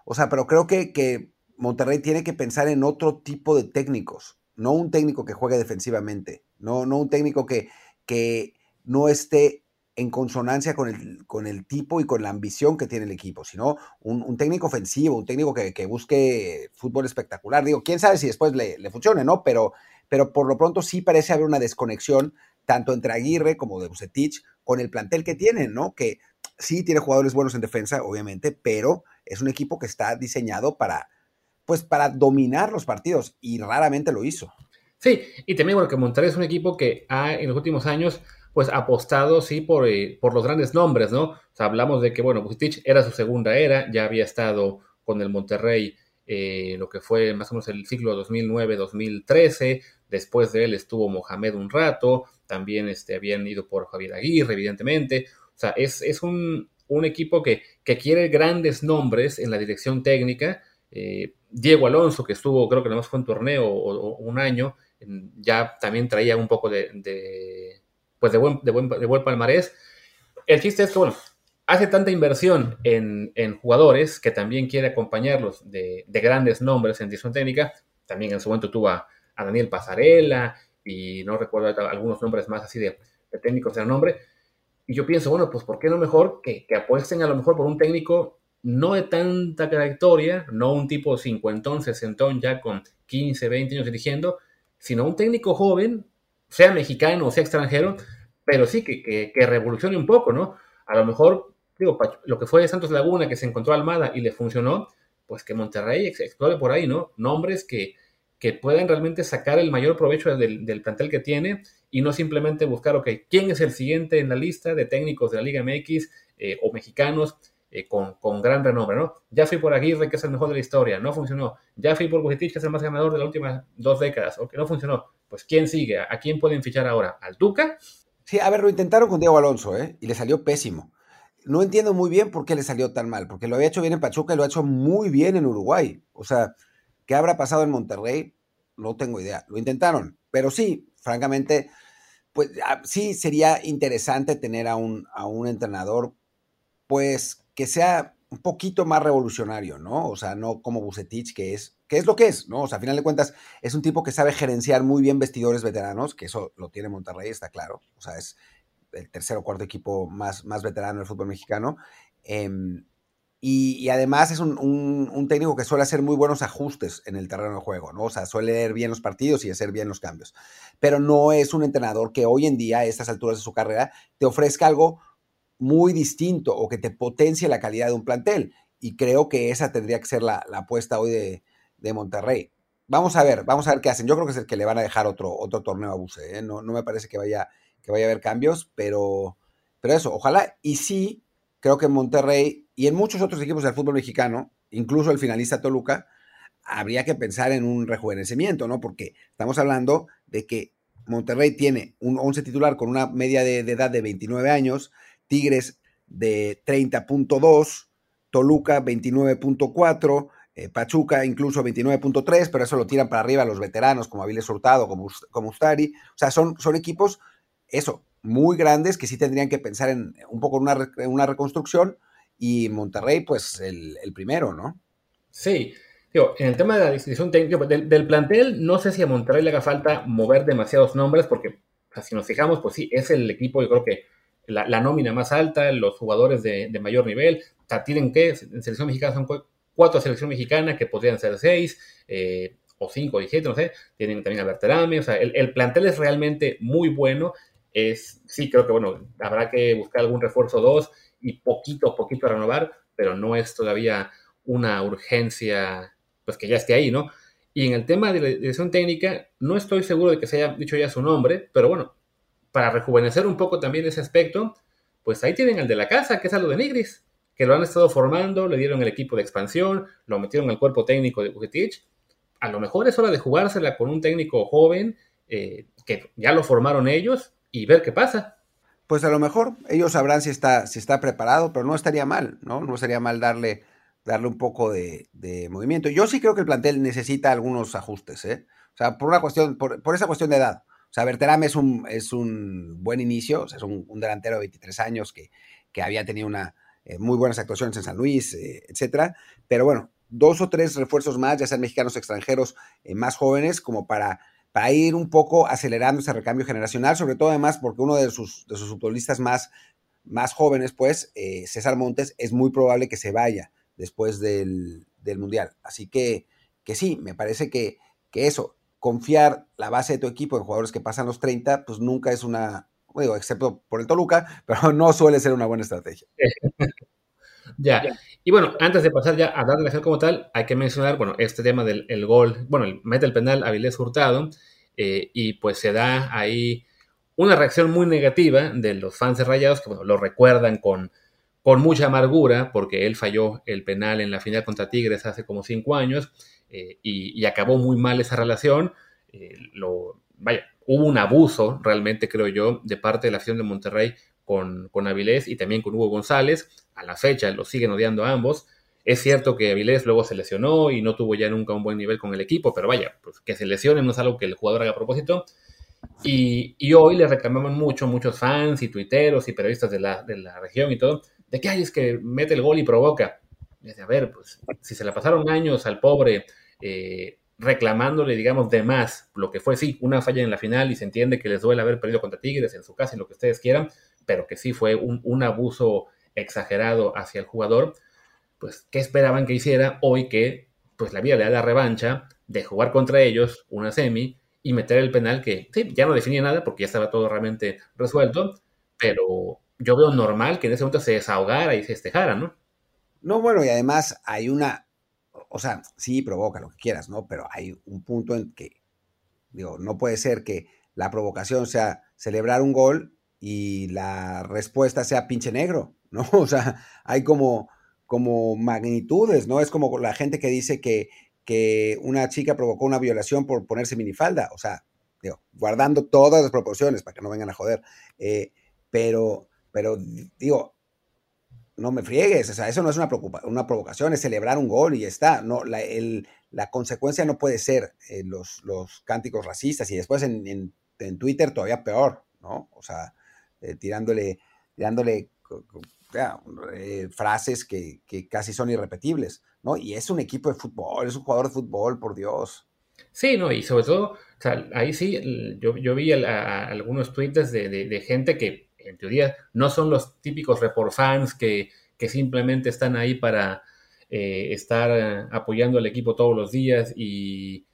O sea, pero creo que, que Monterrey tiene que pensar en otro tipo de técnicos, no un técnico que juegue defensivamente, no, no un técnico que, que no esté en consonancia con el, con el tipo y con la ambición que tiene el equipo, sino un, técnico ofensivo, un técnico que, busque fútbol espectacular. Digo, quién sabe si después le, le, funcione, ¿no? Pero, pero por lo pronto sí parece haber una desconexión tanto entre Aguirre como de Bucetich con el plantel que tienen, ¿no? Que sí tiene jugadores buenos en defensa, obviamente, pero es un equipo que está diseñado para, pues, para dominar los partidos y raramente lo hizo. Sí, y también bueno, que Monterrey es un equipo que ha en los últimos años pues apostado sí por, eh, por los grandes nombres, ¿no? O sea, hablamos de que, bueno, Bucetich era su segunda era, ya había estado con el Monterrey eh, lo que fue más o menos el ciclo 2009-2013, después de él estuvo Mohamed un rato, también este, habían ido por Javier Aguirre, evidentemente, o sea, es, un, equipo que, quiere grandes nombres en la dirección técnica. Eh, Diego Alonso, que estuvo, creo que más fue un torneo o, un año, ya también traía un poco de, pues de buen, de, buen, palmarés. El chiste es que, bueno, hace tanta inversión en, jugadores que también quiere acompañarlos de, grandes nombres en dirección técnica. También en su momento tuvo a, Daniel Pasarela y no recuerdo algunos nombres más así de, de técnicos de nombre. Y yo pienso, bueno, pues ¿por qué no mejor que, apuesten a lo mejor por un técnico no de tanta trayectoria, no un tipo cincuentón, sesentón ya con 15, 20 años dirigiendo, sino un técnico joven, sea mexicano o sea extranjero, pero sí que, que, revolucione un poco, ¿no? A lo mejor, digo, lo que fue Santos Laguna, que se encontró Almada y le funcionó, pues que Monterrey explore por ahí, ¿no? Nombres que, que puedan realmente sacar el mayor provecho del, plantel que tiene y no simplemente buscar, ok, ¿quién es el siguiente en la lista de técnicos de la Liga MX eh, o mexicanos eh, con, gran renombre, ¿no? Ya fui por Aguirre, que es el mejor de la historia, no funcionó. Ya fui por Bucetich, que es el más ganador de las últimas dos décadas, ok, no funcionó. Pues ¿quién sigue? ¿A quién pueden fichar ahora? ¿Al Tuca? Sí, a ver, lo intentaron con Diego Alonso, ¿eh? Y le salió pésimo. No entiendo muy bien por qué le salió tan mal, porque lo había hecho bien en Pachuca y lo ha hecho muy bien en Uruguay. O sea, ¿qué habrá pasado en Monterrey? No tengo idea. Lo intentaron, pero sí, francamente, pues ah, sí sería interesante tener a un, a un entrenador, pues que sea un poquito más revolucionario, ¿no? O sea, no como Bucetich, que es, que es lo que es, ¿no? O sea, a final de cuentas, es un tipo que sabe gerenciar muy bien vestidores veteranos, que eso lo tiene Monterrey, está claro. O sea, es el tercer o cuarto equipo más, más veterano del fútbol mexicano. Em, y, además es un, técnico que suele hacer muy buenos ajustes en el terreno de juego, ¿no? O sea, suele leer bien los partidos y hacer bien los cambios. Pero no es un entrenador que hoy en día, a estas alturas de su carrera, te ofrezca algo muy distinto o que te potencie la calidad de un plantel. Y creo que esa tendría que ser la, apuesta hoy de, Monterrey. Vamos a ver, vamos a ver qué hacen. Yo creo que es el que le van a dejar otro, otro torneo a Buse. ¿eh? No, no me parece que vaya, que vaya a haber cambios, pero, pero eso, ojalá. Y sí, creo que Monterrey y en muchos otros equipos del fútbol mexicano, incluso el finalista Toluca, habría que pensar en un rejuvenecimiento, ¿no? Porque estamos hablando de que Monterrey tiene un 11 titular con una media de, edad de 29 años, Tigres de 30.2, Toluca 29.4, eh, Pachuca incluso 29.3, pero eso lo tiran para arriba los veteranos como Aviles Hurtado, como, como Ustari. O sea, son, son equipos, eso, muy grandes que sí tendrían que pensar en un poco en una, reconstrucción y Monterrey, pues el, primero, ¿no? Sí, Digo, en el tema de la decisión técnica del, plantel, no sé si a Monterrey le haga falta mover demasiados nombres, porque si nos fijamos, pues sí, es el equipo, yo creo que la, nómina más alta, los jugadores de, mayor nivel. O sea, tienen que, en selección mexicana son cuatro selección mexicana, que podrían ser seis, eh, o cinco, o diecisiete, no sé. Tienen también a Berterame, o sea, el, el plantel es realmente muy bueno es, sí, creo que, bueno, habrá que buscar algún refuerzo 2 y poquito a poquito a renovar, pero no es todavía una urgencia, pues que ya esté ahí, ¿no? Y en el tema de la dirección técnica, no estoy seguro de que se haya dicho ya su nombre, pero bueno, para rejuvenecer un poco también ese aspecto, pues ahí tienen al de la casa, que es algo de Nigris, que lo han estado formando, le dieron el equipo de expansión, lo metieron al cuerpo técnico de Bugetich. A lo mejor es hora de jugársela con un técnico joven, eh, que ya lo formaron ellos, y ver qué pasa. Pues a lo mejor ellos sabrán si está, si está preparado, pero no estaría mal, ¿no? No estaría mal darle, darle un poco de, movimiento. Yo sí creo que el plantel necesita algunos ajustes, ¿eh? O sea, por una cuestión, por, esa cuestión de edad. O sea, Berterame es un, es un buen inicio, o sea, es un, delantero de 23 años que, que había tenido una, eh, muy buenas actuaciones en San Luis, eh, etcétera. Pero bueno, dos o tres refuerzos más, ya sean mexicanos extranjeros eh, más jóvenes, como para para ir un poco acelerando ese recambio generacional, sobre todo además porque uno de sus, de sus futbolistas más, más jóvenes, pues, eh, César Montes, es muy probable que se vaya después del, Mundial. Así que, que sí, me parece que, que eso, confiar la base de tu equipo en jugadores que pasan los 30, pues nunca es una, excepto por el Toluca, pero no suele ser una buena estrategia. Ya. Y bueno, antes de pasar ya a dar la como tal, hay que mencionar, bueno, este tema del gol, bueno, el, mete el penal a Vilés Hurtado, eh, y pues se da ahí una reacción muy negativa de los fans de Rayados, que bueno, lo recuerdan con, con mucha amargura, porque él falló el penal en la final contra Tigres hace como cinco años, eh, y, acabó muy mal esa relación. Eh, lo, vaya, hubo un abuso realmente, creo yo, de parte de la acción de Monterrey con, con Avilés y también con Hugo González. A la fecha lo siguen odiando a ambos. Es cierto que Avilés luego se lesionó y no tuvo ya nunca un buen nivel con el equipo, pero vaya, pues que se lesione no es algo que el jugador haga a propósito. Y, y hoy le reclamaban mucho, muchos fans y tuiteros y periodistas de la, de la región y todo, de que hay es que mete el gol y provoca. Y a ver, pues si se le pasaron años al pobre eh, reclamándole, digamos, de más lo que fue, sí, una falla en la final y se entiende que les duele haber perdido contra Tigres en su casa y lo que ustedes quieran, pero que sí fue un, abuso exagerado hacia el jugador, pues, ¿qué esperaban que hiciera hoy que, pues, la vida le da la revancha de jugar contra ellos una semi y meter el penal que, sí, ya no definía nada porque ya estaba todo realmente resuelto, pero yo veo normal que en ese momento se desahogara y se festejara, ¿no? No, bueno, y además hay una, o sea, sí provoca lo que quieras, ¿no? Pero hay un punto en que, digo, no puede ser que la provocación sea celebrar un gol y la respuesta sea pinche negro, ¿no? O sea, hay como, como magnitudes, ¿no? Es como la gente que dice que, que una chica provocó una violación por ponerse minifalda, o sea, digo, guardando todas las proporciones para que no vengan a joder. Eh, pero, pero, digo, no me friegues, o sea, eso no es una, una provocación, es celebrar un gol y ya está. No, la, la consecuencia no puede ser eh, los, los cánticos racistas y después en, en, en Twitter todavía peor. ¿no? O sea, eh, tirándole, tirándole eh, frases que, casi son irrepetibles, ¿no? Y es un equipo de fútbol, es un jugador de fútbol, por Dios. Sí, no, y sobre todo, ahí sí, yo, yo vi algunos tweets de, gente que, en teoría, no son los típicos report fans que, que simplemente están ahí para eh, estar apoyando al equipo todos los días y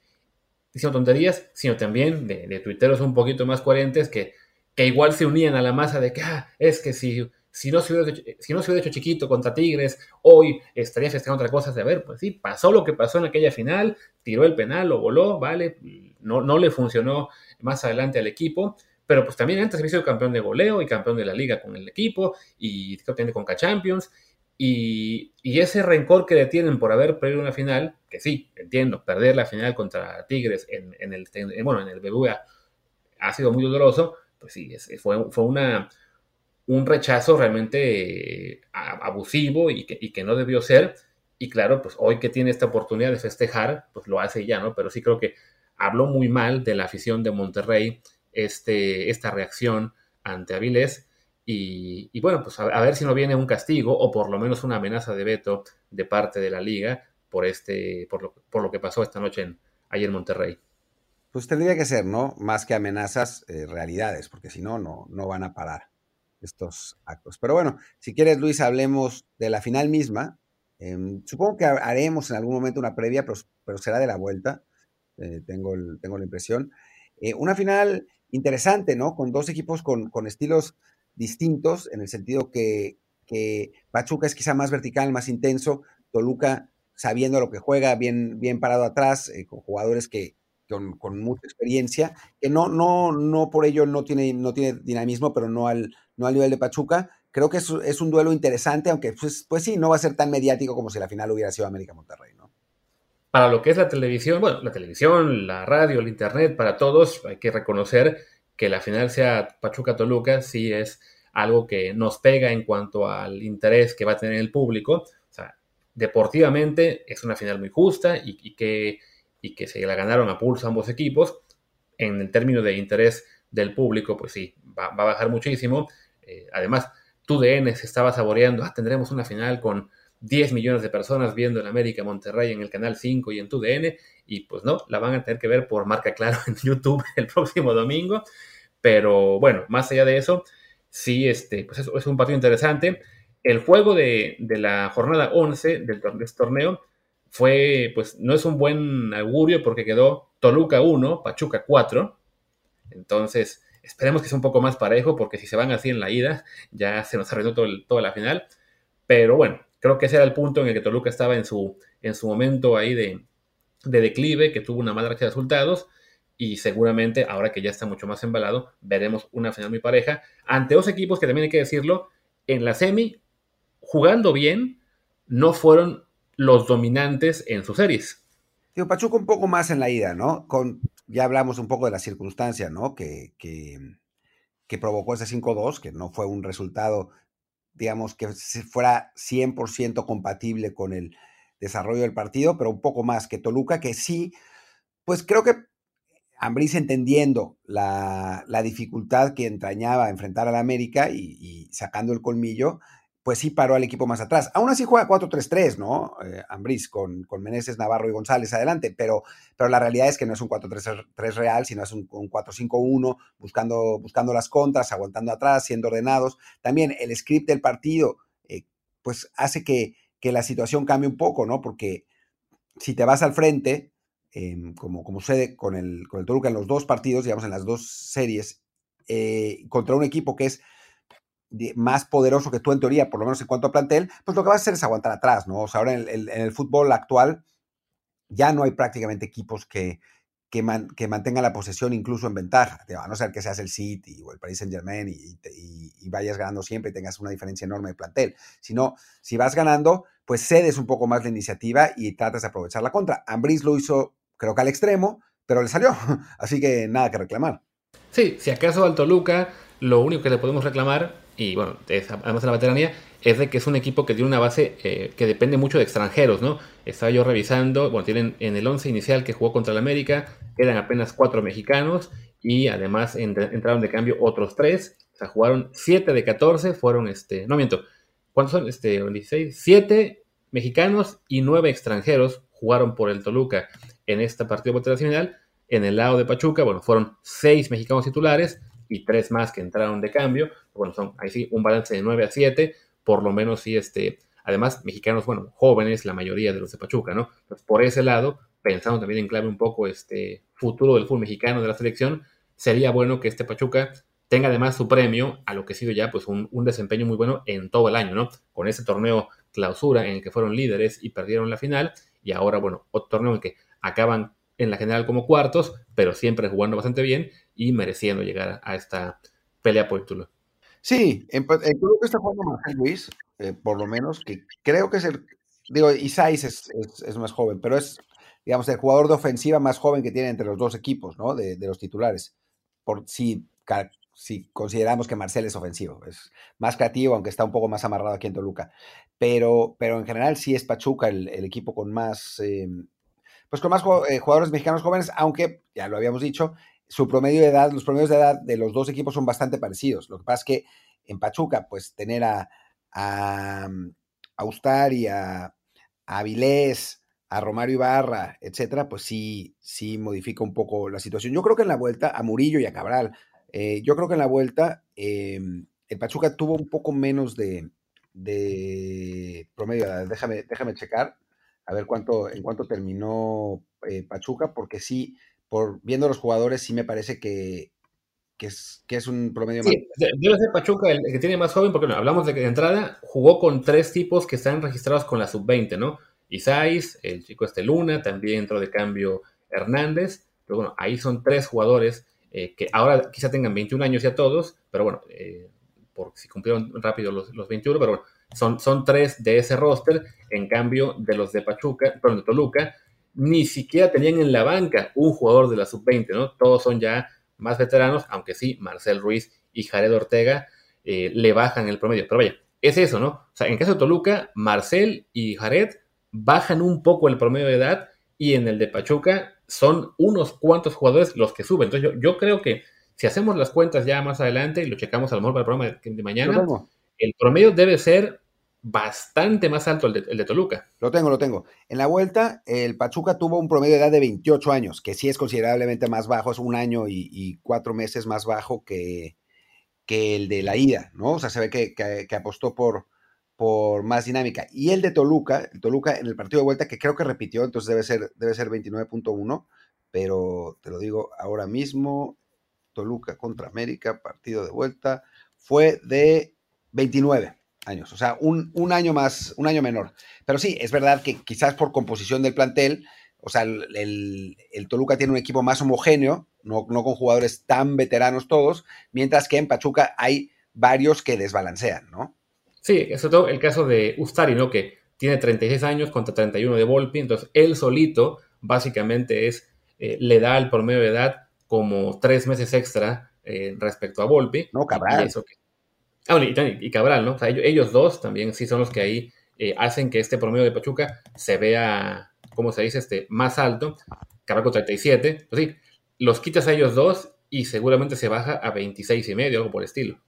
diciendo tonterías, sino también de, de tuiteros un poquito más coherentes que, que igual se unían a la masa de que, ah, es que si si no, se hubiera hecho, si no se hubiera hecho chiquito contra Tigres, hoy estaría festejando otra cosa. De ver, pues sí, pasó lo que pasó en aquella final, tiró el penal, lo voló, vale, no, no le funcionó más adelante al equipo, pero pues también antes había sido campeón de goleo y campeón de la liga con el equipo y de Conca Champions. Y, y, ese rencor que le tienen por haber perdido una final, que sí, entiendo, perder la final contra Tigres en, en el, bueno, en el ha sido muy doloroso, pues sí, fue, fue una, un rechazo realmente eh, abusivo y que, no debió ser. Y claro, pues hoy que tiene esta oportunidad de festejar, pues lo hace ya, ¿no? Pero sí creo que habló muy mal de la afición de Monterrey este, esta reacción ante Avilés. Y, bueno, pues a, ver si no viene un castigo o por lo menos una amenaza de veto de parte de la liga por, este, por, lo, por lo que pasó esta noche en, ayer en Monterrey. Pues tendría que ser, ¿no? Más que amenazas, eh, realidades, porque si no, no, van a parar estos actos. Pero bueno, si quieres, Luis, hablemos de la final misma. Em, supongo que haremos en algún momento una previa, pero, será de la vuelta, eh, tengo, tengo la impresión. Eh, una final interesante, ¿no? Con dos equipos con, estilos distintos, en el sentido que, que, Pachuca es quizá más vertical, más intenso, Toluca sabiendo lo que juega, bien, bien parado atrás, con jugadores que, con, mucha experiencia, que no, no, no por ello no tiene, no tiene dinamismo, pero no al, no al nivel de Pachuca. Creo que es, un duelo interesante, aunque pues, pues sí, no va a ser tan mediático como si la final hubiera sido América Monterrey, ¿no? Para lo que es la televisión, bueno, la televisión, la radio, el internet, para todos, hay que reconocer que la final sea Pachuca-Toluca, sí es algo que nos pega en cuanto al interés que va a tener el público. O sea, deportivamente es una final muy justa y que y que se la ganaron a pulso ambos equipos, en el término de interés del público, pues sí, va, a bajar muchísimo. Eh, además, TUDN se estaba saboreando, ah, tendremos una final con 10 millones de personas viendo en América Monterrey en el canal 5 y en TUDN, y pues no, la van a tener que ver por marca claro en YouTube el próximo domingo. Pero bueno, más allá de eso, sí, este, pues es, es un partido interesante. El juego de, de la jornada 11 del este torneo fue, pues no es un buen augurio porque quedó Toluca 1, Pachuca 4. Entonces, esperemos que sea un poco más parejo porque si se van así en la ida, ya se nos arregló todo toda la final. Pero bueno, creo que ese era el punto en el que Toluca estaba en su, en su momento ahí de, de declive, que tuvo una mala racha de resultados. Y seguramente, ahora que ya está mucho más embalado, veremos una final muy pareja ante dos equipos que también hay que decirlo, en la semi, jugando bien, no fueron los dominantes en sus series. Tío, Pachuca un poco más en la ida, ¿no? Con, ya hablamos un poco de la circunstancia, ¿no? Que, que, provocó ese 5-2, que no fue un resultado, digamos, que fuera 100% compatible con el desarrollo del partido, pero un poco más que Toluca, que sí, pues creo que Ambris entendiendo la, dificultad que entrañaba enfrentar al América y, sacando el colmillo, pues sí paró al equipo más atrás. Aún así juega 4-3-3, ¿no? Eh, Ambriz con, con Meneses, Navarro y González adelante, pero, pero la realidad es que no es un 4-3-3 real, sino es un, 4-5-1, buscando, buscando las contras, aguantando atrás, siendo ordenados. También el script del partido, eh, pues hace que, que, la situación cambie un poco, ¿no? Porque si te vas al frente, em, como, como sucede con el, con el Toluca en los dos partidos, digamos, en las dos series, eh, contra un equipo que es más poderoso que tú en teoría, por lo menos en cuanto a plantel, pues lo que vas a hacer es aguantar atrás, ¿no? O sea, ahora en el, fútbol actual ya no hay prácticamente equipos que, que, mantengan la posesión incluso en ventaja, a no ser que seas el City o el Paris Saint Germain y, y, vayas ganando siempre y tengas una diferencia enorme de plantel, sino si vas ganando, pues cedes un poco más la iniciativa y tratas de aprovechar la contra. Ambris lo hizo, creo que al extremo, pero le salió, así que nada que reclamar. Sí, si acaso al Toluca, lo único que le podemos reclamar y bueno, además de la veteranía, es de que es un equipo que tiene una base eh, que depende mucho de extranjeros, ¿no? Estaba yo revisando, bueno, tienen en el 11 inicial que jugó contra el América, quedan apenas cuatro mexicanos y además entraron de cambio otros tres, o sea, jugaron 7 de 14, fueron, este, no miento, ¿cuántos son? Este, 16, 7 mexicanos y 9 extranjeros jugaron por el Toluca en este partido final. En el lado de Pachuca, bueno, fueron 6 mexicanos titulares y 3 más que entraron de cambio. Bueno, son ahí sí un balance de 9 a 7, por lo menos sí, este, además mexicanos, bueno, jóvenes, la mayoría de los de Pachuca, ¿no? Pues por ese lado, pensando también en clave un poco este futuro del fútbol mexicano de la selección, sería bueno que este Pachuca tenga además su premio a lo que ha sido ya pues un, desempeño muy bueno en todo el año, ¿no? Con ese torneo clausura en el que fueron líderes y perdieron la final y ahora, bueno, otro torneo en que acaban en la general como cuartos, pero siempre jugando bastante bien y mereciendo llegar a esta pelea por título. Sí, en, que está jugando Marcel Luis, eh, por lo menos, que creo que es el, digo, Isais es, es, más joven, pero es, digamos, el jugador de ofensiva más joven que tiene entre los dos equipos, ¿no? De, los titulares. Por si si consideramos que Marcel es ofensivo. Es más creativo, aunque está un poco más amarrado aquí en Toluca. Pero, pero en general sí es Pachuca el, equipo con más, em, pues con más eh, jugadores mexicanos jóvenes, aunque, ya lo habíamos dicho, su promedio de edad, los promedios de edad de los dos equipos son bastante parecidos. Lo que pasa es que en Pachuca, pues tener a, a, a Ustari, a, a Vilés, a Romario Ibarra, etcétera, pues sí, sí modifica un poco la situación. Yo creo que en la vuelta a Murillo y a Cabral, eh, yo creo que en la vuelta em, el Pachuca tuvo un poco menos de, promedio. Déjame, déjame checar a ver cuánto, en cuánto terminó eh, Pachuca, porque sí, por viendo los jugadores, sí me parece que, es, que es un promedio más. Debe ser Pachuca el, que tiene más joven, porque hablamos de que de entrada jugó con tres tipos que están registrados con la sub-20, ¿no? Isais, el chico este Luna, también entró de cambio Hernández, pero bueno, ahí son tres jugadores eh, que ahora quizá tengan 21 años ya todos, pero bueno, eh, por si cumplieron rápido los, los 21, pero bueno, son, son tres de ese roster, en cambio de los de Pachuca, perdón, de Toluca, ni siquiera tenían en la banca un jugador de la sub-20, ¿no? Todos son ya más veteranos, aunque sí, Marcel Ruiz y Jared Ortega eh, le bajan el promedio. Pero vaya, es eso, ¿no? O sea, en caso de Toluca, Marcel y Jared bajan un poco el promedio de edad y en el de Pachuca son unos cuantos jugadores los que suben. Entonces yo, creo que si hacemos las cuentas ya más adelante y lo checamos a lo mejor para el programa de, mañana, el promedio debe ser bastante más alto el de, el de, Toluca. Lo tengo, lo tengo. En la vuelta, el Pachuca tuvo un promedio de edad de 28 años, que sí es considerablemente más bajo, es un año y, cuatro meses más bajo que, que, el de la ida, ¿no? O sea, se ve que apostó por, por más dinámica. Y el de Toluca, el Toluca en el partido de vuelta, que creo que repitió, entonces debe ser, debe ser 29.1, pero te lo digo ahora mismo, Toluca contra América, partido de vuelta, fue de 29 años, o sea, un, un, año más, un año menor. Pero sí, es verdad que quizás por composición del plantel, o sea, el, el, Toluca tiene un equipo más homogéneo, no, no, con jugadores tan veteranos todos, mientras que en Pachuca hay varios que desbalancean, ¿no? Sí, sobre todo el caso de Ustari, ¿no? Que tiene 36 años contra 31 de Volpi, entonces él solito básicamente es, eh, le da el promedio de edad como tres meses extra eh, respecto a Volpi. No, Cabral. Ah, y, Cabral, ¿no? O sea, ellos, dos también sí son los que ahí eh, hacen que este promedio de Pachuca se vea, ¿cómo se dice? Este, más alto. Cabral con 37. Pues sí, los quitas a ellos dos y seguramente se baja a 26 y medio, algo por el estilo.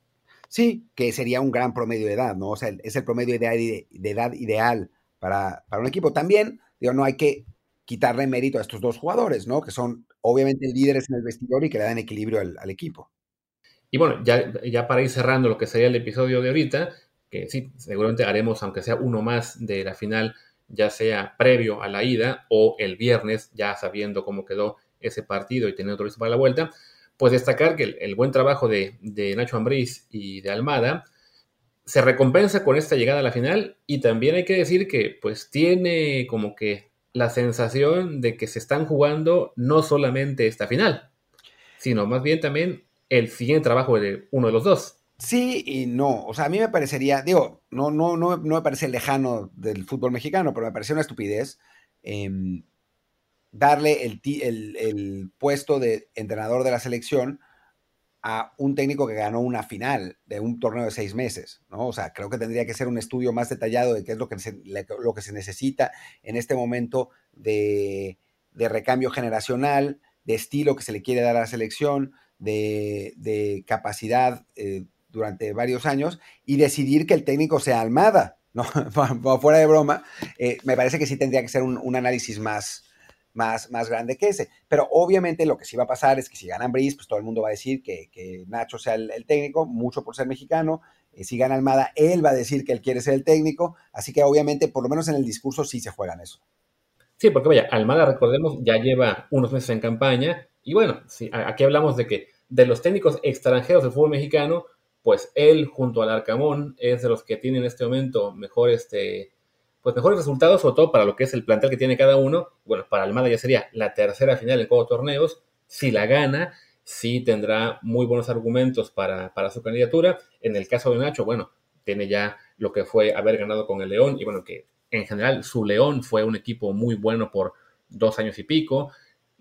Sí, que sería un gran promedio de edad, ¿no? O sea, es el promedio de, edad ideal para, un equipo. También, digo, no hay que quitarle mérito a estos dos jugadores, ¿no? Que son obviamente líderes en el vestidor y que le dan equilibrio al, equipo. Y bueno, ya, ya para ir cerrando lo que sería el episodio de ahorita, que sí, seguramente haremos, aunque sea uno más de la final, ya sea previo a la ida o el viernes, ya sabiendo cómo quedó ese partido y teniendo todo listo para la vuelta pues destacar que el, buen trabajo de, Nacho Ambriz y de Almada se recompensa con esta llegada a la final y también hay que decir que pues tiene como que la sensación de que se están jugando no solamente esta final, sino más bien también el siguiente trabajo de uno de los dos. Sí y no, o sea, a mí me parecería, digo, no, no, no, no me parece lejano del fútbol mexicano, pero me parece una estupidez. Em, darle el, el, puesto de entrenador de la selección a un técnico que ganó una final de un torneo de seis meses, ¿no? O sea, creo que tendría que ser un estudio más detallado de qué es lo que se, lo que se necesita en este momento de, recambio generacional, de estilo que se le quiere dar a la selección, de, capacidad eh, durante varios años y decidir que el técnico sea Almada, ¿no? Fuera de broma, eh, me parece que sí tendría que ser un análisis más, más, más grande que ese. Pero obviamente lo que sí va a pasar es que si ganan Brice, pues todo el mundo va a decir que, Nacho sea el, técnico, mucho por ser mexicano. Eh, si gana Almada, él va a decir que él quiere ser el técnico. Así que obviamente, por lo menos en el discurso, sí se juegan eso. Sí, porque vaya, Almada, recordemos, ya lleva unos meses en campaña. Y bueno, aquí hablamos de que de los técnicos extranjeros del fútbol mexicano, pues él junto al Arcamón es de los que tienen en este momento mejor este, pues mejores resultados, sobre todo para lo que es el plantel que tiene cada uno. Bueno, para Almada ya sería la tercera final en cuatro torneos. Si la gana, sí tendrá muy buenos argumentos para, su candidatura. En el caso de Nacho, bueno, tiene ya lo que fue haber ganado con el León y bueno, que en general su León fue un equipo muy bueno por dos años y pico.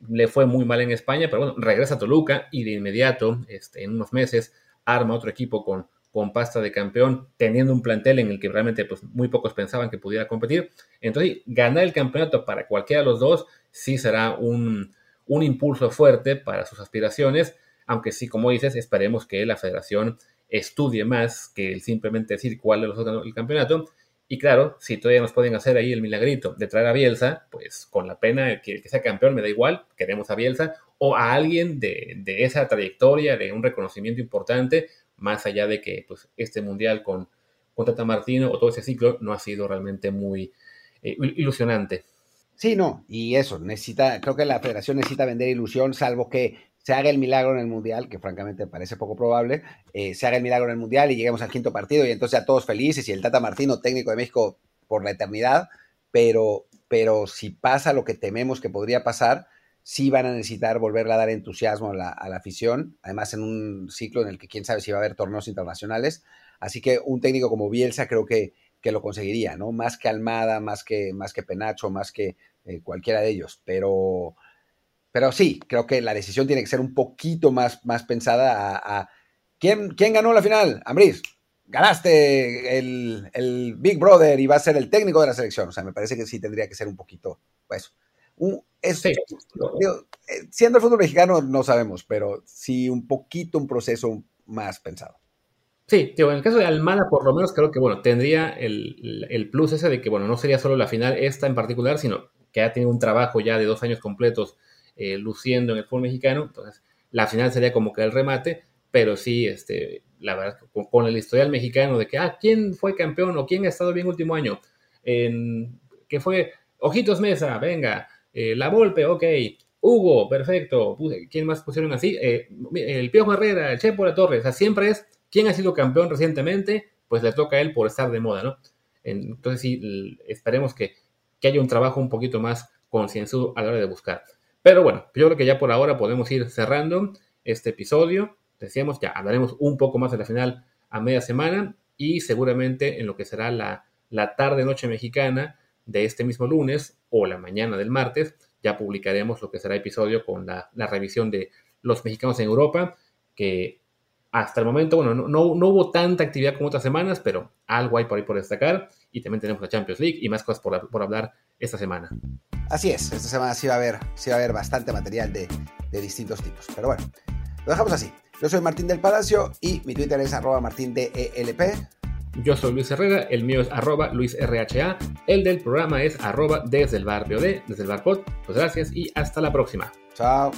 Le fue muy mal en España, pero bueno, regresa a Toluca y de inmediato, este, en unos meses, arma otro equipo con con pasta de campeón, teniendo un plantel en el que realmente pues, muy pocos pensaban que pudiera competir. Entonces, ganar el campeonato para cualquiera de los dos sí será un, impulso fuerte para sus aspiraciones, aunque sí, como dices, esperemos que la federación estudie más que simplemente decir cuál de los dos ganó el campeonato. Y claro, si todavía nos pueden hacer ahí el milagrito de traer a Bielsa, pues con la pena que, que sea campeón me da igual, queremos a Bielsa, o a alguien de, de esa trayectoria, de un reconocimiento importante, más allá de que pues, este mundial con, con Tata Martino o todo ese ciclo no ha sido realmente muy eh, ilusionante. Sí, no, y eso, necesita, creo que la federación necesita vender ilusión, salvo que se haga el milagro en el Mundial, que francamente parece poco probable, eh, se haga el milagro en el Mundial y lleguemos al quinto partido y entonces a todos felices y el Tata Martino, técnico de México por la eternidad, pero, pero si pasa lo que tememos que podría pasar, sí van a necesitar volverle a dar entusiasmo a la, afición, además en un ciclo en el que quién sabe si va a haber torneos internacionales. Así que un técnico como Bielsa creo que, que lo conseguiría, ¿no? Más que Almada, más que, más que Penacho, más que eh, cualquiera de ellos. Pero, pero sí, creo que la decisión tiene que ser un poquito más, más pensada a, ¿quién, ¿quién, ganó la final? Ambris, ganaste el, el, Big Brother y va a ser el técnico de la selección. O sea, me parece que sí tendría que ser un poquito, pues, eh, siendo el fútbol mexicano no sabemos, pero sí un poquito un proceso más pensado. Sí, en el caso de Almada, por lo menos creo que, bueno, tendría el, plus ese de que, bueno, no sería solo la final esta en particular, sino que ha tenido un trabajo ya de dos años completos eh, luciendo en el fútbol mexicano, entonces la final sería como que el remate, pero sí, este, la verdad, con, el historial mexicano de que, ah, ¿quién fue campeón o quién ha estado bien último año? En, que fue Ojitos Mesa, venga, eh, la Volpe, ok. Hugo, perfecto. ¿Quién más pusieron así? Eh, el Piojo Herrera, el Chepo La Torre. O sea, siempre es quién ha sido campeón recientemente, pues le toca a él por estar de moda, ¿no? Entonces sí, esperemos que, haya un trabajo un poquito más concienzudo a la hora de buscar. Pero bueno, yo creo que ya por ahora podemos ir cerrando este episodio. Decíamos, ya hablaremos un poco más de la final a media semana y seguramente en lo que será la, la tarde-noche mexicana de este mismo lunes o la mañana del martes, ya publicaremos lo que será episodio con la, revisión de los mexicanos en Europa, que hasta el momento, bueno, no, no, hubo tanta actividad como otras semanas, pero algo hay por ahí por destacar. Y también tenemos la Champions League y más cosas por, por hablar esta semana. Así es, esta semana sí va a haber, sí va a haber bastante material de, de distintos tipos. Pero bueno, lo dejamos así. Yo soy Martín del Palacio y mi Twitter es arroba martindelp. Yo soy Luis Herrera, el mío es arroba LuisRHA, el del programa es arroba desde el bar desde el bar pod. Pues gracias y hasta la próxima. Chao.